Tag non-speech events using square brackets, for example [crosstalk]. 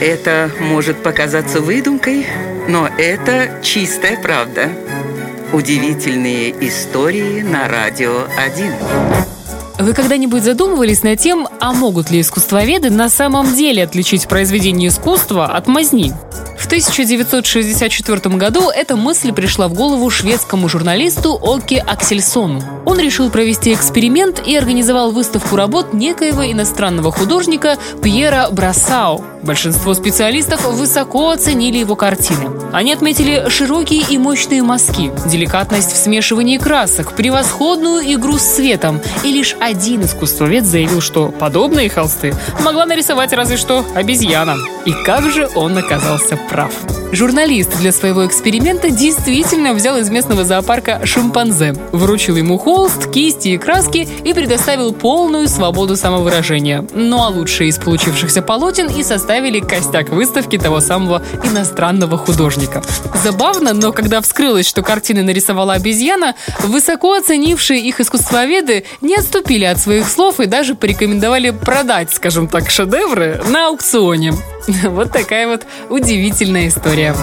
Это может показаться выдумкой, но это чистая правда. Удивительные истории на радио 1. Вы когда-нибудь задумывались над тем, а могут ли искусствоведы на самом деле отличить произведение искусства от мазни? В 1964 году эта мысль пришла в голову шведскому журналисту Оке Аксельсону. Он решил провести эксперимент и организовал выставку работ некоего иностранного художника Пьера Брасау. Большинство специалистов высоко оценили его картины. Они отметили широкие и мощные мазки, деликатность в смешивании красок, превосходную игру с светом. И лишь один искусствовед заявил, что подобные холсты могла нарисовать разве что обезьяна. И как же он оказался прав. Журналист для своего эксперимента действительно взял из местного зоопарка шимпанзе, вручил ему холст, кисти и краски и предоставил полную свободу самовыражения. Ну а лучшие из получившихся полотен и составили костяк выставки того самого иностранного художника. Забавно, но когда вскрылось, что картины нарисовала обезьяна, высоко оценившие их искусствоведы не отступили от своих слов и даже порекомендовали продать, скажем так, шедевры на аукционе. [laughs] Вот такая вот удивительная история.